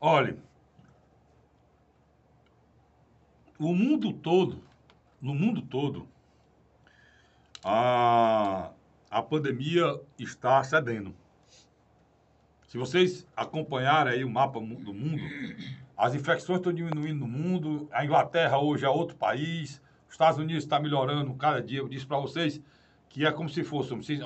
Olha, o mundo todo, no mundo todo, a, a pandemia está cedendo. Se vocês acompanharem aí o mapa do mundo, as infecções estão diminuindo no mundo, a Inglaterra hoje é outro país, os Estados Unidos está melhorando cada dia. Eu disse para vocês que é como se fosse, vocês,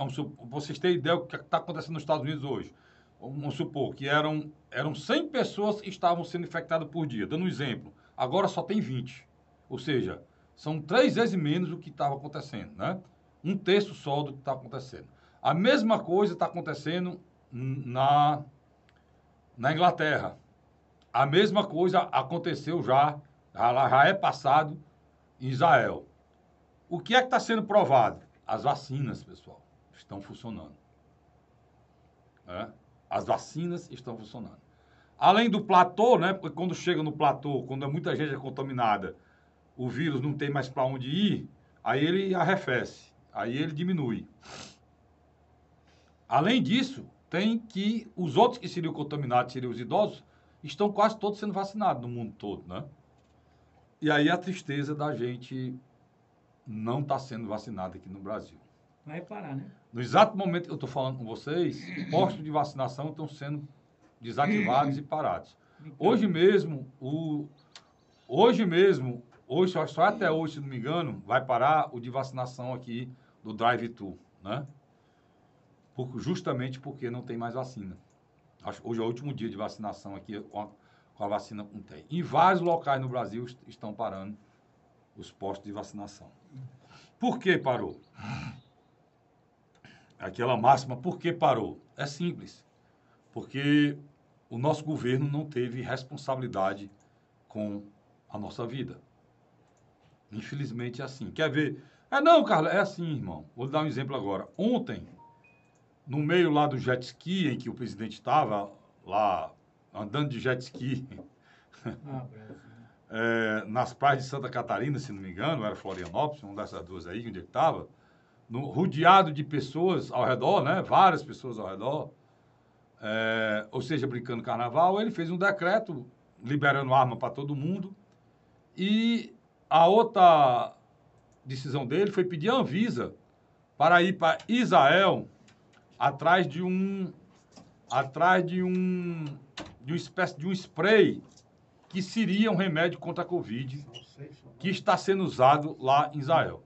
vocês têm ideia do que está acontecendo nos Estados Unidos hoje. Vamos supor que eram, eram 100 pessoas que estavam sendo infectadas por dia. Dando um exemplo, agora só tem 20. Ou seja, são três vezes menos do que estava acontecendo, né? Um terço só do que está acontecendo. A mesma coisa está acontecendo na, na Inglaterra. A mesma coisa aconteceu já, já, já é passado em Israel. O que é que está sendo provado? As vacinas, pessoal, estão funcionando. É? As vacinas estão funcionando. Além do platô, né? Porque quando chega no platô, quando muita gente é contaminada, o vírus não tem mais para onde ir, aí ele arrefece, aí ele diminui. Além disso, tem que os outros que seriam contaminados, seriam os idosos, estão quase todos sendo vacinados no mundo todo, né? E aí a tristeza da gente não estar tá sendo vacinado aqui no Brasil. Vai parar, né? No exato momento que eu estou falando com vocês, postos de vacinação estão sendo desativados e parados. Hoje mesmo, o, hoje mesmo, hoje, só até hoje, se não me engano, vai parar o de vacinação aqui do drive-thru, né? Por, justamente porque não tem mais vacina. Hoje é o último dia de vacinação aqui com a, com a vacina com tem. Em vários locais no Brasil estão parando os postos de vacinação. Por que parou? Aquela máxima, por que parou? É simples. Porque o nosso governo não teve responsabilidade com a nossa vida. Infelizmente é assim. Quer ver? É não, Carla, é assim, irmão. Vou dar um exemplo agora. Ontem, no meio lá do jet ski, em que o presidente estava lá andando de jet ski, é, nas praias de Santa Catarina, se não me engano, era Florianópolis, uma dessas duas aí, onde ele estava, no, rodeado de pessoas ao redor, né? Várias pessoas ao redor. É, ou seja, brincando carnaval, ele fez um decreto liberando arma para todo mundo. E a outra decisão dele foi pedir a Anvisa para ir para Israel atrás de um atrás de um de uma espécie de um spray que seria um remédio contra a Covid que está sendo usado lá em Israel.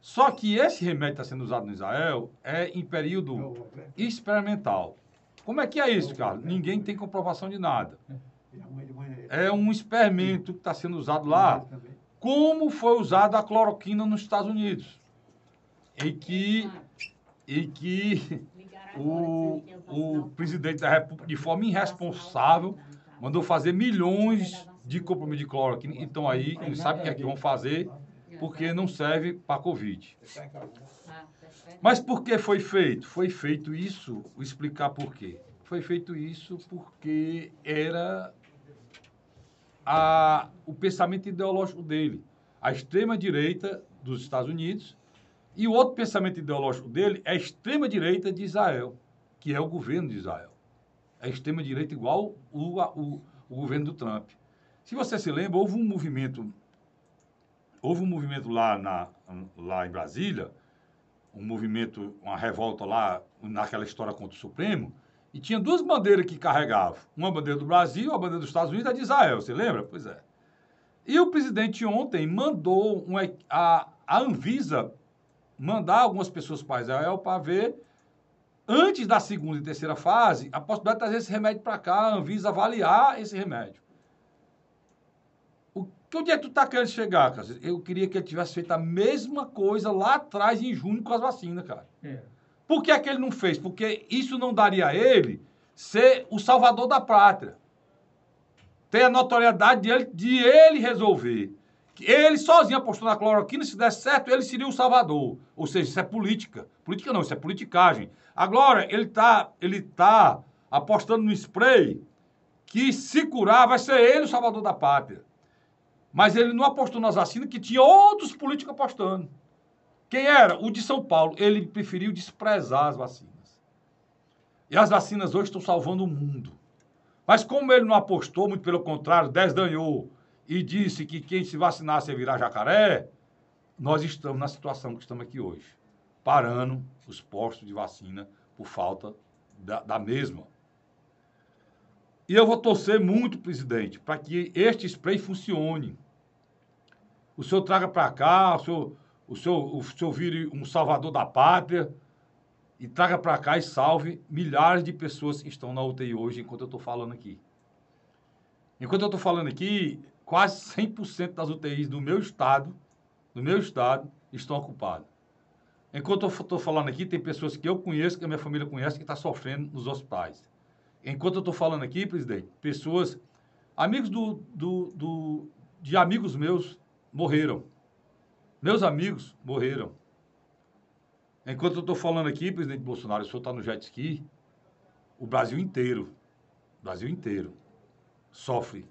Só que esse remédio que está sendo usado no Israel é em período experimental. Como é que é isso, Carlos? Ninguém tem comprovação de nada. É um experimento que está sendo usado lá, como foi usada a cloroquina nos Estados Unidos. Em que, em que o, o presidente da República, de forma irresponsável, mandou fazer milhões de comprimidos de cloroquina. Então aí, eles sabem o que é que vão fazer porque não serve para Covid. Mas por que foi feito? Foi feito isso, vou explicar por quê. Foi feito isso porque era a, o pensamento ideológico dele. A extrema-direita dos Estados Unidos e o outro pensamento ideológico dele é a extrema-direita de Israel, que é o governo de Israel. É extrema-direita igual o, o, o governo do Trump. Se você se lembra, houve um movimento houve um movimento lá, na, lá em Brasília, um movimento, uma revolta lá, naquela história contra o Supremo, e tinha duas bandeiras que carregavam. Uma bandeira do Brasil, a bandeira dos Estados Unidos e a de Israel, você lembra? Pois é. E o presidente ontem mandou uma, a, a Anvisa mandar algumas pessoas para Israel para ver, antes da segunda e terceira fase, a possibilidade de trazer esse remédio para cá, a Anvisa avaliar esse remédio. Que onde é que tu tá querendo chegar, cara? Eu queria que ele tivesse feito a mesma coisa lá atrás, em junho, com as vacinas, cara. É. Por que é que ele não fez? Porque isso não daria a ele ser o salvador da pátria. Ter a notoriedade de ele, de ele resolver. Ele sozinho apostou na cloroquina, se der certo, ele seria o salvador. Ou seja, isso é política. Política não, isso é politicagem. Agora, ele está ele tá apostando no spray que se curar vai ser ele o salvador da pátria. Mas ele não apostou nas vacinas que tinha outros políticos apostando. Quem era? O de São Paulo. Ele preferiu desprezar as vacinas. E as vacinas hoje estão salvando o mundo. Mas como ele não apostou, muito pelo contrário, desdanhou e disse que quem se vacinasse ia virar jacaré, nós estamos na situação que estamos aqui hoje, parando os postos de vacina por falta da, da mesma. E eu vou torcer muito, presidente, para que este spray funcione. O senhor traga para cá, o senhor, o, senhor, o senhor vire um salvador da pátria e traga para cá e salve milhares de pessoas que estão na UTI hoje, enquanto eu estou falando aqui. Enquanto eu estou falando aqui, quase 100% das UTIs do meu estado, do meu estado, estão ocupadas. Enquanto eu estou falando aqui, tem pessoas que eu conheço, que a minha família conhece, que estão tá sofrendo nos hospitais. Enquanto eu estou falando aqui, presidente, pessoas, amigos do, do, do, de amigos meus morreram. Meus amigos morreram. Enquanto eu estou falando aqui, presidente Bolsonaro, o senhor está no jet ski, o Brasil inteiro, o Brasil inteiro, sofre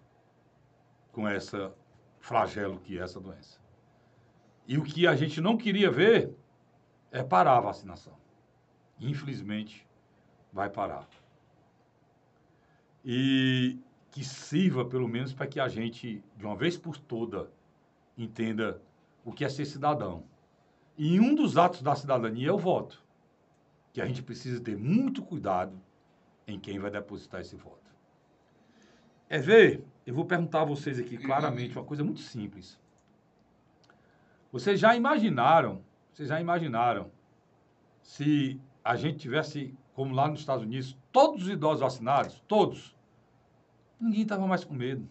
com essa flagelo que é essa doença. E o que a gente não queria ver é parar a vacinação. Infelizmente, vai parar. E que sirva, pelo menos, para que a gente, de uma vez por toda, entenda o que é ser cidadão. E um dos atos da cidadania é o voto. Que a gente precisa ter muito cuidado em quem vai depositar esse voto. É ver, eu vou perguntar a vocês aqui claramente uma coisa muito simples. Vocês já imaginaram, vocês já imaginaram se a gente tivesse, como lá nos Estados Unidos, todos os idosos vacinados, todos, ninguém estava mais com medo.